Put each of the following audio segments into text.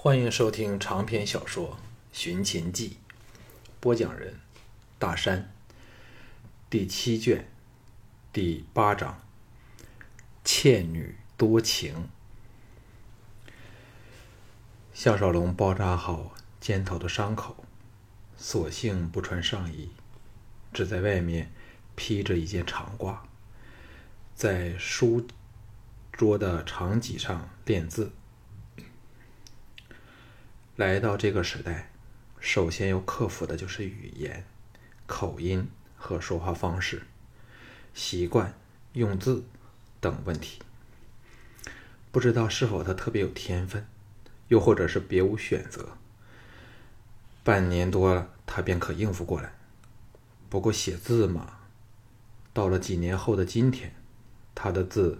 欢迎收听长篇小说《寻秦记》，播讲人：大山。第七卷第八章：倩女多情。项少龙包扎好肩头的伤口，索性不穿上衣，只在外面披着一件长褂，在书桌的长几上练字。来到这个时代，首先要克服的就是语言、口音和说话方式、习惯、用字等问题。不知道是否他特别有天分，又或者是别无选择。半年多了，他便可应付过来。不过写字嘛，到了几年后的今天，他的字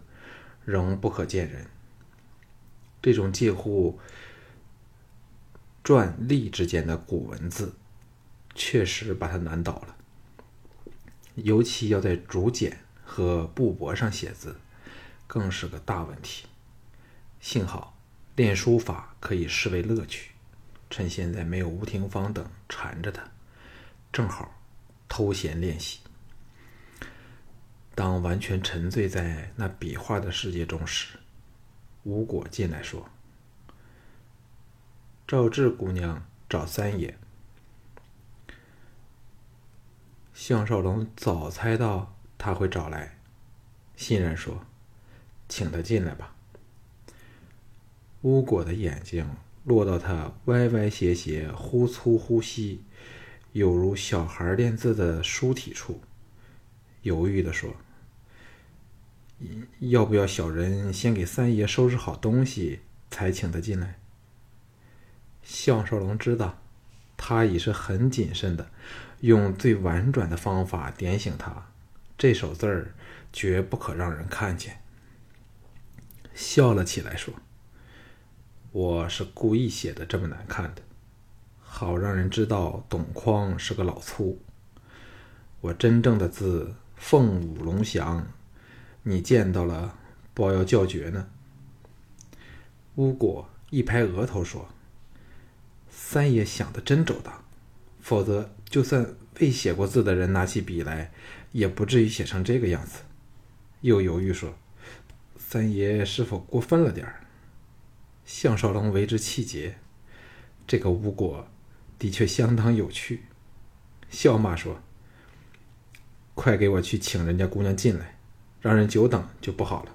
仍不可见人。这种近乎……篆隶之间的古文字，确实把他难倒了。尤其要在竹简和布帛上写字，更是个大问题。幸好练书法可以视为乐趣，趁现在没有吴廷芳等缠着他，正好偷闲练习。当完全沉醉在那笔画的世界中时，吴果进来说。赵志姑娘找三爷，项少龙早猜到他会找来，欣然说：“请他进来吧。”乌果的眼睛落到他歪歪斜斜、忽粗忽细，有如小孩练字的书体处，犹豫的说：“要不要小人先给三爷收拾好东西，才请他进来？”项少龙知道，他已是很谨慎的，用最婉转的方法点醒他：这首字儿绝不可让人看见。笑了起来说：“我是故意写的这么难看的，好让人知道董匡是个老粗。我真正的字凤舞龙翔，你见到了，不要叫绝呢。”乌果一拍额头说。三爷想的真周到，否则就算未写过字的人拿起笔来，也不至于写成这个样子。又犹豫说：“三爷是否过分了点儿？”项少龙为之气结，这个巫果的确相当有趣，笑骂说：“快给我去请人家姑娘进来，让人久等就不好了。”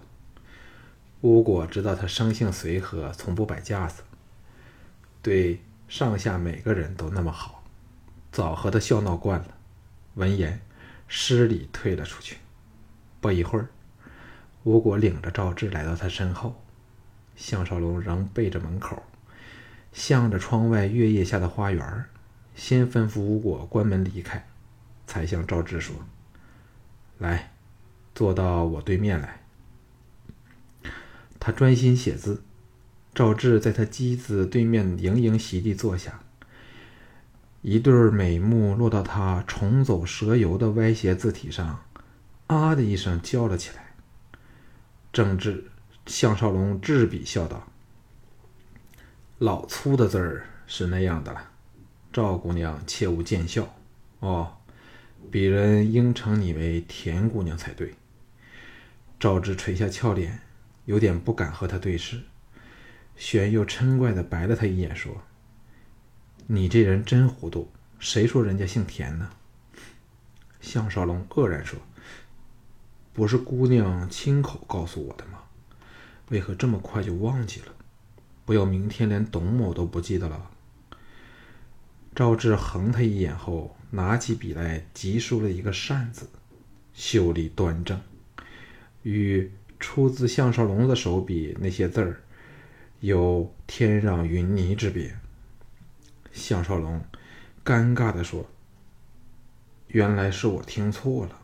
巫果知道他生性随和，从不摆架子，对。上下每个人都那么好，早和他笑闹惯了。闻言，施礼退了出去。不一会儿，吴果领着赵志来到他身后，项少龙仍背着门口，向着窗外月夜下的花园，先吩咐吴果关门离开，才向赵志说：“来，坐到我对面来。”他专心写字。赵志在他机子对面盈盈席地坐下，一对美目落到他重走蛇游的歪斜字体上，啊的一声叫了起来。正治项少龙执笔笑道：“老粗的字儿是那样的了，赵姑娘切勿见笑哦。鄙人应称你为田姑娘才对。”赵志垂下俏脸，有点不敢和他对视。玄又嗔怪的白了他一眼，说：“你这人真糊涂！谁说人家姓田呢？”项少龙愕然说：“不是姑娘亲口告诉我的吗？为何这么快就忘记了？不要明天连董某都不记得了。”赵志横他一眼后，拿起笔来，急书了一个“善”字，秀丽端正，与出自项少龙的手笔那些字儿。有天壤云泥之别。项少龙尴尬的说：“原来是我听错了，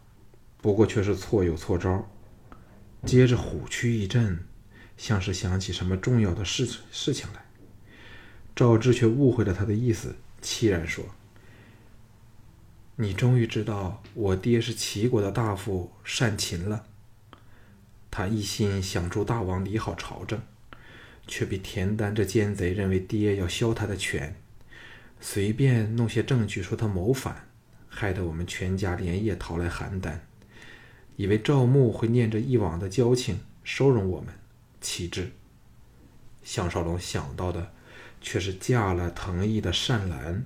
不过却是错有错招。”接着虎躯一震，像是想起什么重要的事事情来。赵志却误会了他的意思，凄然说：“你终于知道我爹是齐国的大夫，善秦了。他一心想助大王理好朝政。”却比田丹这奸贼认为爹要削他的权，随便弄些证据说他谋反，害得我们全家连夜逃来邯郸，以为赵牧会念着一往的交情收容我们，岂知项少龙想到的却是嫁了藤毅的善兰。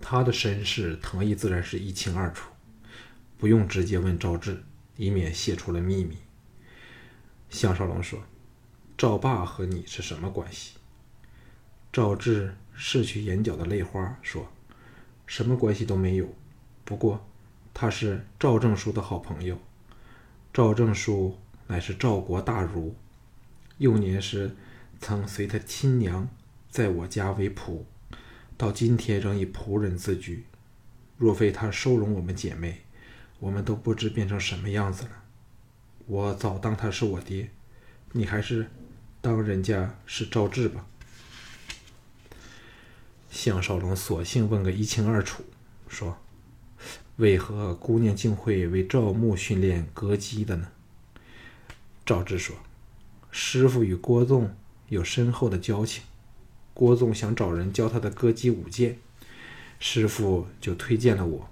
他的身世，藤毅自然是一清二楚，不用直接问赵志，以免泄出了秘密。项少龙说。赵霸和你是什么关系？赵志拭去眼角的泪花，说：“什么关系都没有。不过，他是赵正书的好朋友。赵正书乃是赵国大儒，幼年时曾随他亲娘在我家为仆，到今天仍以仆人自居。若非他收容我们姐妹，我们都不知变成什么样子了。我早当他是我爹，你还是……”当人家是赵志吧？项少龙索性问个一清二楚，说：“为何姑娘竟会为赵牧训练歌姬的呢？”赵志说：“师傅与郭纵有深厚的交情，郭纵想找人教他的歌姬舞剑，师傅就推荐了我。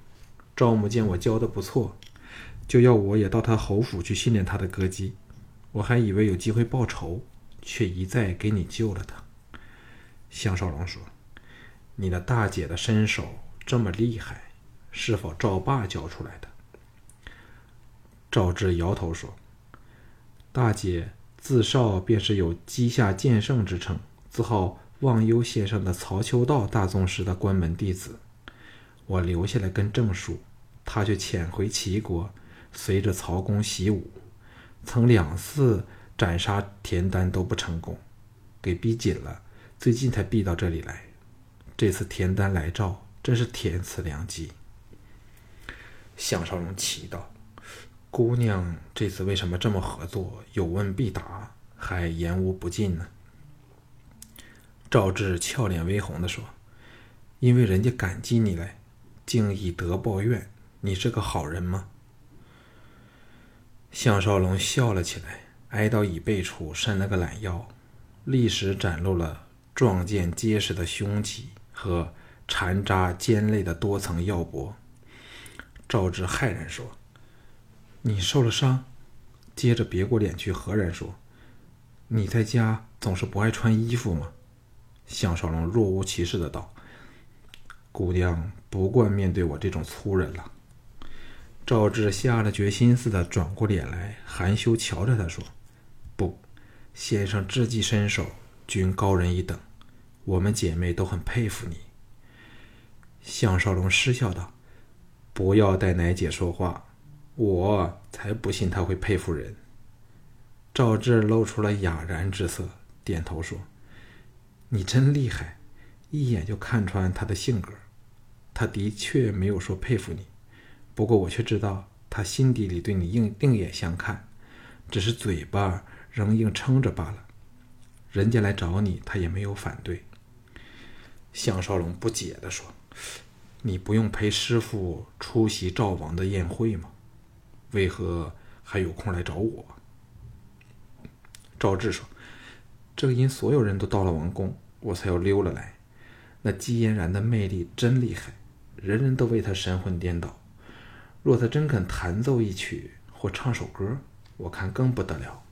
赵牧见我教的不错，就要我也到他侯府去训练他的歌姬。我还以为有机会报仇。”却一再给你救了他。项少龙说：“你的大姐的身手这么厉害，是否赵霸教出来的？”赵志摇头说：“大姐自少便是有稷下剑圣之称，自号忘忧先生的曹秋道大宗师的关门弟子。我留下来跟郑叔，他却潜回齐国，随着曹公习武，曾两次。”斩杀田丹都不成功，给逼紧了，最近才逼到这里来。这次田丹来赵，真是天赐良机。项少龙奇道：“姑娘这次为什么这么合作？有问必答，还言无不尽呢？”赵志俏脸微红的说：“因为人家感激你来，竟以德报怨。你是个好人吗？”项少龙笑了起来。挨到椅背处，伸了个懒腰，立时展露了壮健结实的胸肌和缠扎尖锐的多层腰脖。赵志骇然说：“你受了伤？”接着别过脸去，何然说：“你在家总是不爱穿衣服吗？”项少龙若无其事的道：“姑娘不惯面对我这种粗人了。”赵志下了决心似的转过脸来，含羞瞧着他说。先生智计身手均高人一等，我们姐妹都很佩服你。项少龙失笑道：“不要带奶姐说话，我才不信她会佩服人。”赵志露出了哑然之色，点头说：“你真厉害，一眼就看穿他的性格。他的确没有说佩服你，不过我却知道他心底里对你另另眼相看，只是嘴巴。”仍硬撑着罢了，人家来找你，他也没有反对。项少龙不解的说：“你不用陪师傅出席赵王的宴会吗？为何还有空来找我？”赵志说：“正因所有人都到了王宫，我才要溜了来。那姬嫣然的魅力真厉害，人人都为他神魂颠倒。若他真肯弹奏一曲或唱首歌，我看更不得了。”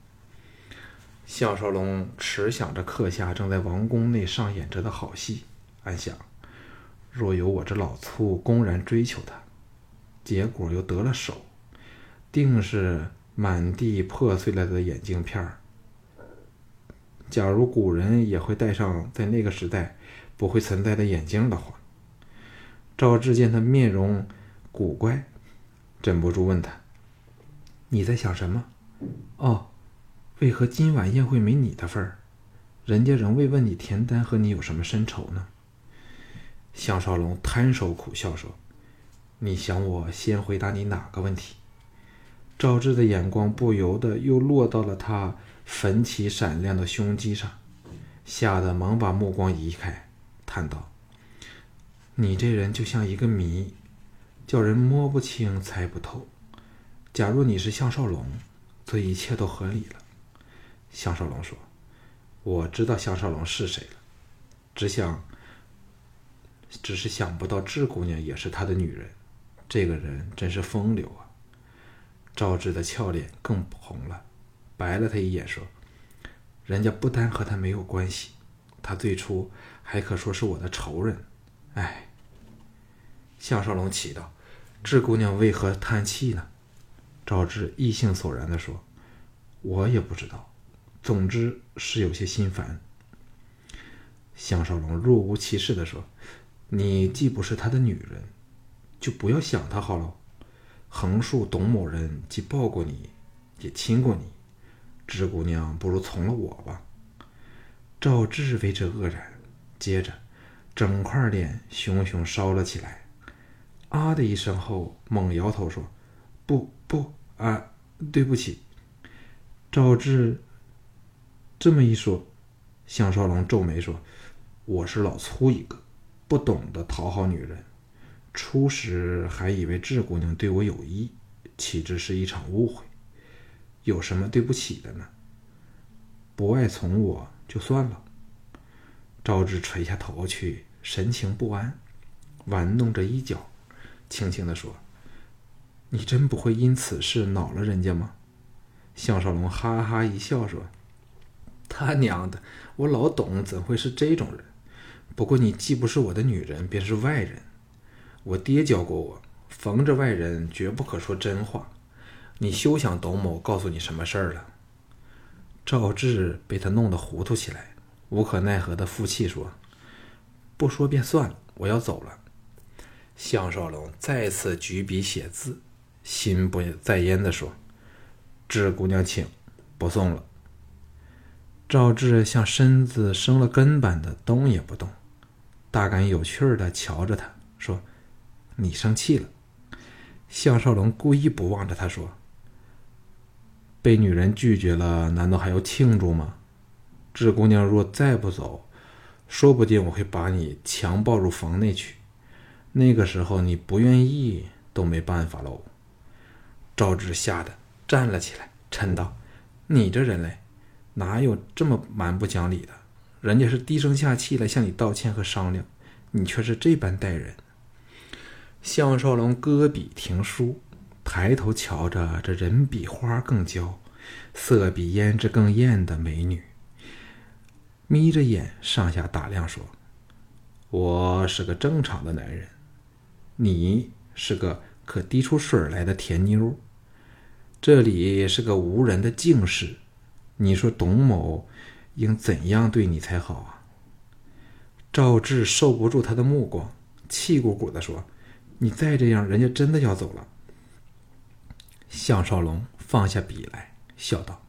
项少龙持想着刻下正在王宫内上演着的好戏，暗想：若有我这老粗公然追求他，结果又得了手，定是满地破碎了的眼镜片儿。假如古人也会戴上在那个时代不会存在的眼镜的话，赵志见他面容古怪，忍不住问他：“你在想什么？”哦。为何今晚宴会没你的份儿？人家仍未问你田丹和你有什么深仇呢？项少龙摊手苦笑说：“你想我先回答你哪个问题？”赵志的眼光不由得又落到了他粉起闪亮的胸肌上，吓得忙把目光移开，叹道：“你这人就像一个谜，叫人摸不清、猜不透。假如你是项少龙，则一切都合理了。”项少龙说：“我知道项少龙是谁了，只想，只是想不到智姑娘也是他的女人。这个人真是风流啊！赵志的俏脸更红了，白了他一眼说：“人家不单和他没有关系，他最初还可说是我的仇人。”哎，项少龙奇道：“智姑娘为何叹气呢？”赵志意兴索然的说：“我也不知道。”总之是有些心烦。项少龙若无其事的说：“你既不是他的女人，就不要想他好了。横竖董某人既抱过你，也亲过你，芝姑娘不如从了我吧。”赵志为之愕然，接着整块脸熊熊烧了起来，啊的一声后猛摇头说：“不不啊，对不起。”赵志。这么一说，项少龙皱眉说：“我是老粗一个，不懂得讨好女人。初时还以为智姑娘对我有意，岂知是一场误会。有什么对不起的呢？不爱从我就算了。”赵志垂下头去，神情不安，玩弄着衣角，轻轻的说：“你真不会因此事恼了人家吗？”项少龙哈哈一笑说。他娘的！我老董怎会是这种人？不过你既不是我的女人，便是外人。我爹教过我，逢着外人绝不可说真话。你休想董某告诉你什么事儿了。赵志被他弄得糊涂起来，无可奈何的负气说：“不说便算了，我要走了。”项少龙再次举笔写字，心不在焉的说：“志姑娘，请，不送了。”赵志像身子生了根般的动也不动，大感有趣的瞧着他说：“你生气了。”项少龙故意不望着他说：“被女人拒绝了，难道还要庆祝吗？志姑娘若再不走，说不定我会把你强抱入房内去。那个时候你不愿意都没办法喽。”赵志吓得站了起来，嗔道：“你这人类！”哪有这么蛮不讲理的？人家是低声下气来向你道歉和商量，你却是这般待人。项少龙搁笔停书，抬头瞧着这人比花更娇、色比胭脂更艳的美女，眯着眼上下打量，说：“我是个正常的男人，你是个可滴出水来的甜妞，这里是个无人的静室。”你说董某应怎样对你才好啊？赵志受不住他的目光，气鼓鼓的说：“你再这样，人家真的要走了。”项少龙放下笔来，笑道：“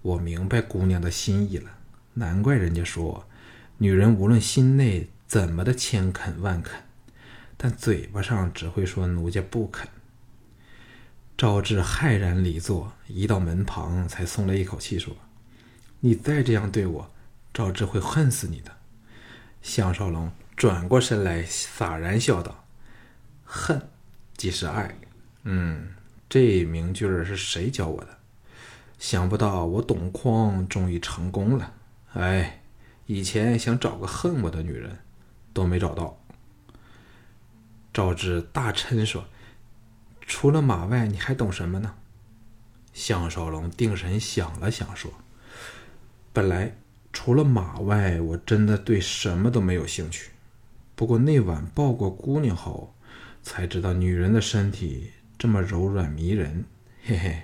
我明白姑娘的心意了，难怪人家说，女人无论心内怎么的千肯万肯，但嘴巴上只会说奴家不肯。”赵志骇然离座，移到门旁，才松了一口气，说：“你再这样对我，赵志会恨死你的。”项少龙转过身来，洒然笑道：“恨即是爱。嗯，这名句儿是谁教我的？想不到我董匡终于成功了。哎，以前想找个恨我的女人，都没找到。”赵志大嗔说。除了马外，你还懂什么呢？项少龙定神想了想，说：“本来除了马外，我真的对什么都没有兴趣。不过那晚抱过姑娘后，才知道女人的身体这么柔软迷人。”嘿嘿，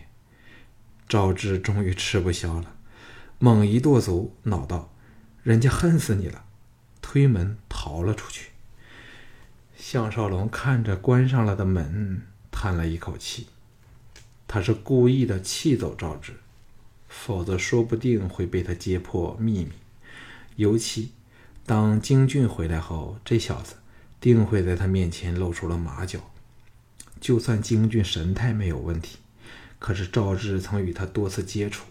赵志终于吃不消了，猛一跺足，恼道：“人家恨死你了！”推门逃了出去。项少龙看着关上了的门。叹了一口气，他是故意的气走赵志，否则说不定会被他揭破秘密。尤其当京俊回来后，这小子定会在他面前露出了马脚。就算京俊神态没有问题，可是赵志曾与他多次接触，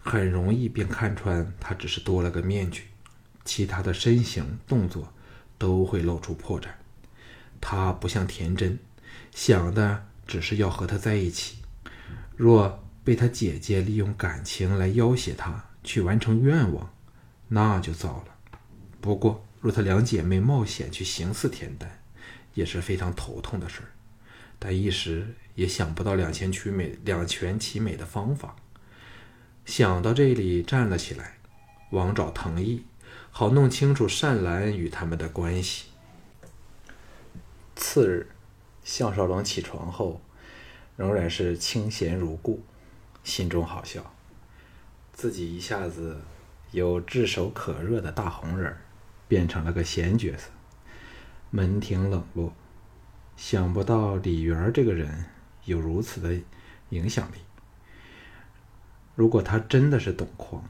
很容易便看穿他只是多了个面具，其他的身形动作都会露出破绽。他不像田真。想的只是要和他在一起，若被他姐姐利用感情来要挟他去完成愿望，那就糟了。不过，若她两姐妹冒险去行刺田丹，也是非常头痛的事儿。但一时也想不到两全其美、两全其美的方法。想到这里，站了起来，往找藤毅，好弄清楚善兰与他们的关系。次日，项少龙起床后，仍然是清闲如故，心中好笑，自己一下子由炙手可热的大红人，变成了个闲角色，门庭冷落。想不到李媛这个人有如此的影响力。如果他真的是董匡，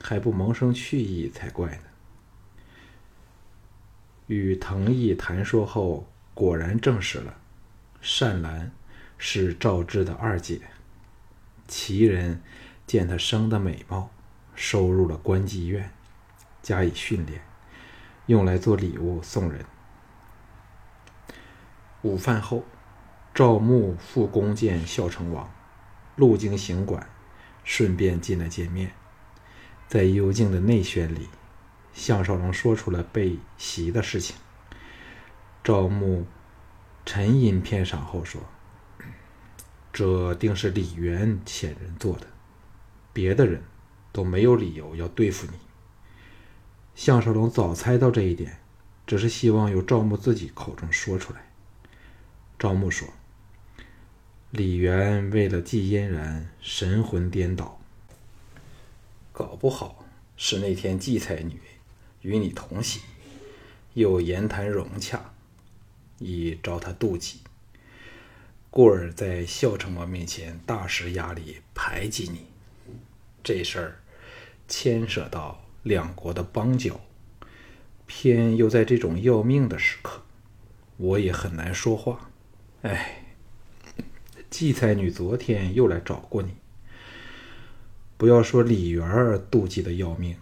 还不萌生去意才怪呢。与藤毅谈说后，果然证实了善兰是赵志的二姐。其人见她生得美貌，收入了官妓院，加以训练，用来做礼物送人。午饭后，赵牧复宫见孝成王，路经行馆。顺便进来见面，在幽静的内轩里，项少龙说出了被袭的事情。赵牧沉吟片晌后说：“这定是李渊遣人做的，别的人都没有理由要对付你。”项少龙早猜到这一点，只是希望由赵牧自己口中说出来。赵牧说。李渊为了季嫣然，神魂颠倒，搞不好是那天季才女与你同席，又言谈融洽，以招他妒忌，故而在孝成王面前大施压力排挤你。这事儿牵涉到两国的邦交，偏又在这种要命的时刻，我也很难说话。哎。季才女昨天又来找过你。不要说李媛儿妒忌的要命，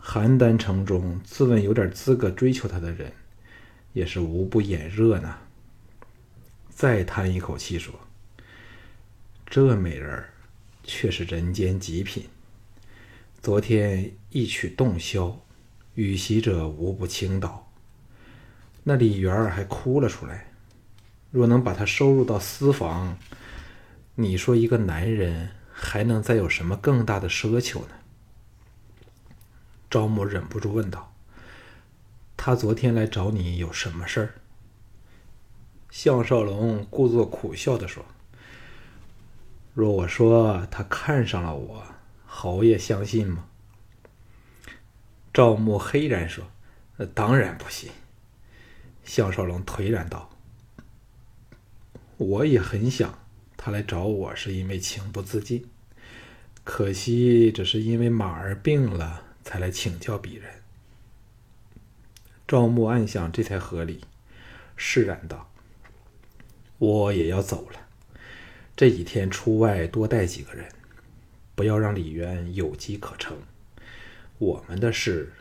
邯郸城中自问有点资格追求她的人，也是无不眼热呢。再叹一口气说：“这美人儿却是人间极品。昨天一曲洞箫，与席者无不倾倒。那李媛儿还哭了出来。”若能把她收入到私房，你说一个男人还能再有什么更大的奢求呢？赵母忍不住问道：“他昨天来找你有什么事儿？”项少龙故作苦笑的说：“若我说他看上了我，侯爷相信吗？”赵牧黑然说：“当然不信。”项少龙颓然道。我也很想他来找我，是因为情不自禁。可惜只是因为马儿病了，才来请教鄙人。赵牧暗想，这才合理，释然道：“我也要走了，这几天出外多带几个人，不要让李渊有机可乘。我们的事，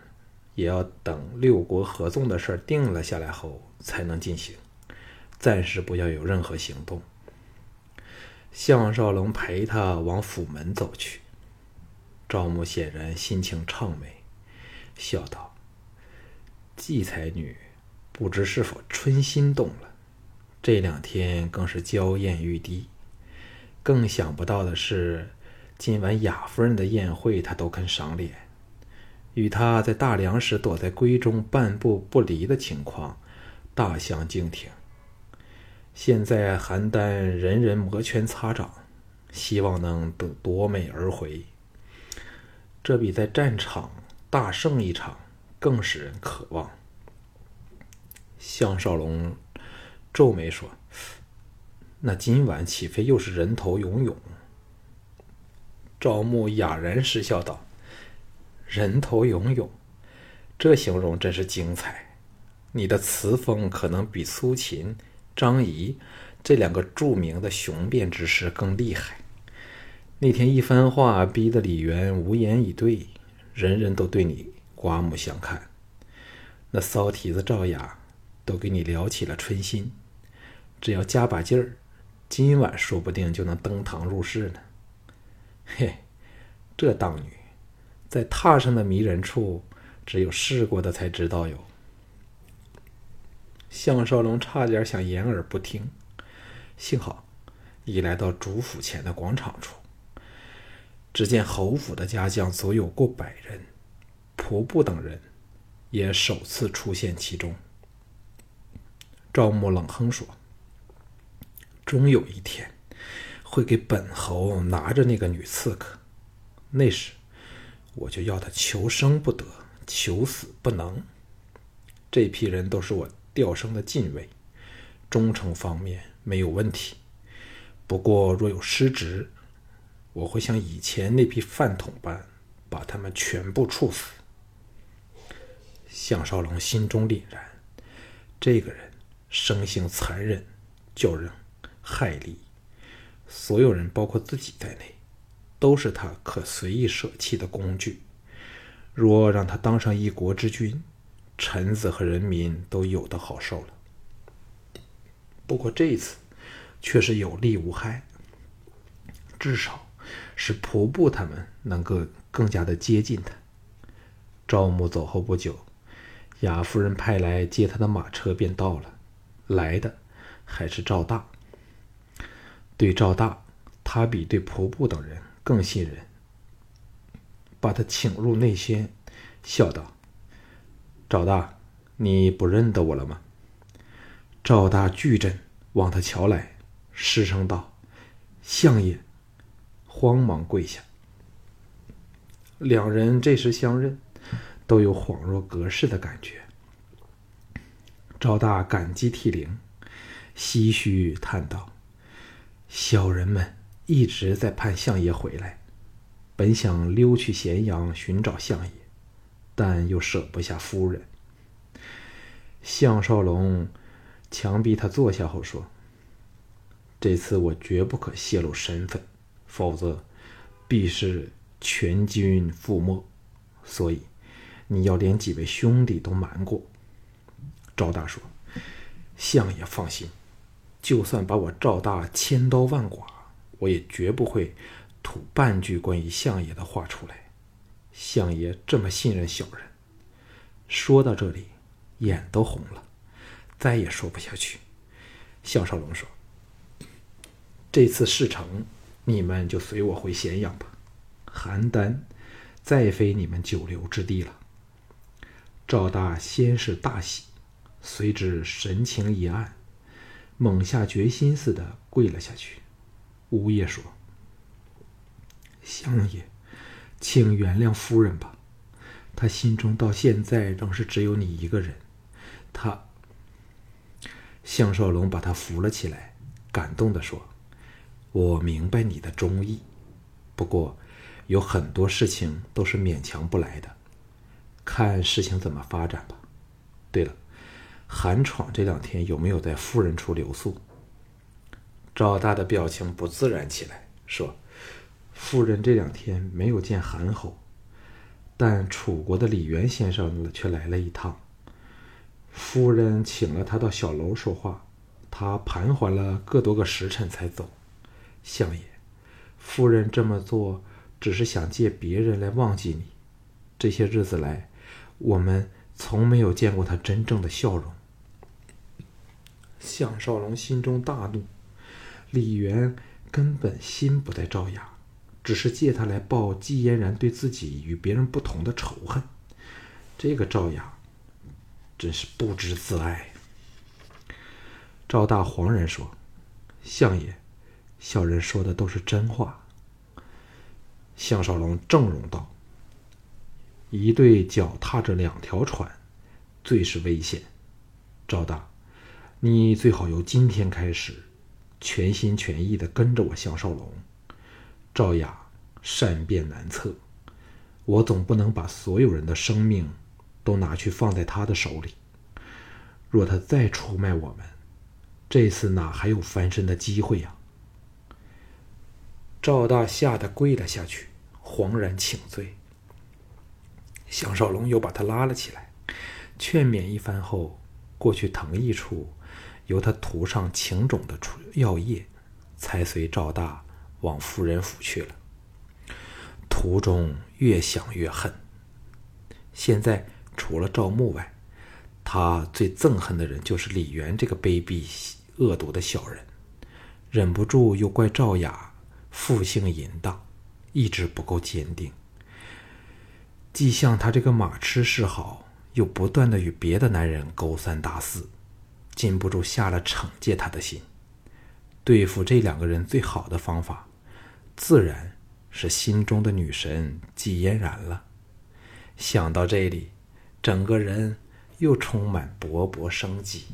也要等六国合纵的事定了下来后才能进行。”暂时不要有任何行动。项少龙陪他往府门走去。赵牧显然心情畅美，笑道：“季才女，不知是否春心动了？这两天更是娇艳欲滴。更想不到的是，今晚雅夫人的宴会，她都肯赏脸。与她在大梁时躲在闺中半步不离的情况，大相径庭。”现在邯郸人人摩拳擦掌，希望能夺夺美而回。这比在战场大胜一场更使人渴望。项少龙皱眉说：“那今晚岂非又是人头涌涌？”赵牧哑然失笑道：“人头涌涌，这形容真是精彩。你的词风可能比苏秦。”张仪这两个著名的雄辩之士更厉害。那天一番话，逼得李渊无言以对，人人都对你刮目相看。那骚蹄子赵雅都给你撩起了春心。只要加把劲儿，今晚说不定就能登堂入室呢。嘿，这当女在榻上的迷人处，只有试过的才知道哟。项少龙差点想掩耳不听，幸好已来到主府前的广场处。只见侯府的家将足有过百人，仆部等人也首次出现其中。赵牧冷哼说：“终有一天，会给本侯拿着那个女刺客，那时我就要他求生不得，求死不能。这批人都是我。”调升的禁卫，忠诚方面没有问题。不过若有失职，我会像以前那批饭桶般，把他们全部处死。项少龙心中凛然，这个人生性残忍，叫人害理。所有人，包括自己在内，都是他可随意舍弃的工具。若让他当上一国之君，臣子和人民都有的好受了。不过这一次，却是有利无害，至少使仆部他们能够更加的接近他。赵牧走后不久，雅夫人派来接他的马车便到了，来的还是赵大。对赵大，他比对仆部等人更信任，把他请入内轩，笑道。赵大，你不认得我了吗？赵大巨震，往他瞧来，失声道：“相爷！”慌忙跪下。两人这时相认，都有恍若隔世的感觉。赵大感激涕零，唏嘘叹道：“小人们一直在盼相爷回来，本想溜去咸阳寻找相爷。”但又舍不下夫人。项少龙强逼他坐下后说：“这次我绝不可泄露身份，否则必是全军覆没。所以你要连几位兄弟都瞒过。”赵大说：“相爷放心，就算把我赵大千刀万剐，我也绝不会吐半句关于相爷的话出来。”相爷这么信任小人，说到这里，眼都红了，再也说不下去。项少龙说：“这次事成，你们就随我回咸阳吧。邯郸再非你们久留之地了。”赵大先是大喜，随之神情一暗，猛下决心似的跪了下去。呜咽说：“相爷。”请原谅夫人吧，她心中到现在仍是只有你一个人。他，项少龙把他扶了起来，感动的说：“我明白你的忠义，不过有很多事情都是勉强不来的，看事情怎么发展吧。对了，韩闯这两天有没有在夫人处留宿？”赵大的表情不自然起来，说。夫人这两天没有见韩侯，但楚国的李元先生却来了一趟。夫人请了他到小楼说话，他盘桓了个多个时辰才走。相爷，夫人这么做只是想借别人来忘记你。这些日子来，我们从没有见过他真正的笑容。项少龙心中大怒，李元根本心不在赵雅。只是借他来报季嫣然对自己与别人不同的仇恨，这个赵雅真是不知自爱。赵大惶然说：“相爷，小人说的都是真话。”项少龙正容道：“一对脚踏着两条船，最是危险。赵大，你最好由今天开始，全心全意的跟着我项少龙。”赵雅善变难测，我总不能把所有人的生命都拿去放在他的手里。若他再出卖我们，这次哪还有翻身的机会呀？赵大吓得跪了下去，惶然请罪。项少龙又把他拉了起来，劝勉一番后，过去藤一处，由他涂上情种的药液，才随赵大。往夫人府去了，途中越想越恨。现在除了赵牧外，他最憎恨的人就是李渊这个卑鄙恶毒的小人，忍不住又怪赵雅负性淫荡，意志不够坚定。既向他这个马痴示好，又不断的与别的男人勾三搭四，禁不住下了惩戒他的心。对付这两个人最好的方法，自然是心中的女神季嫣然了。想到这里，整个人又充满勃勃生机。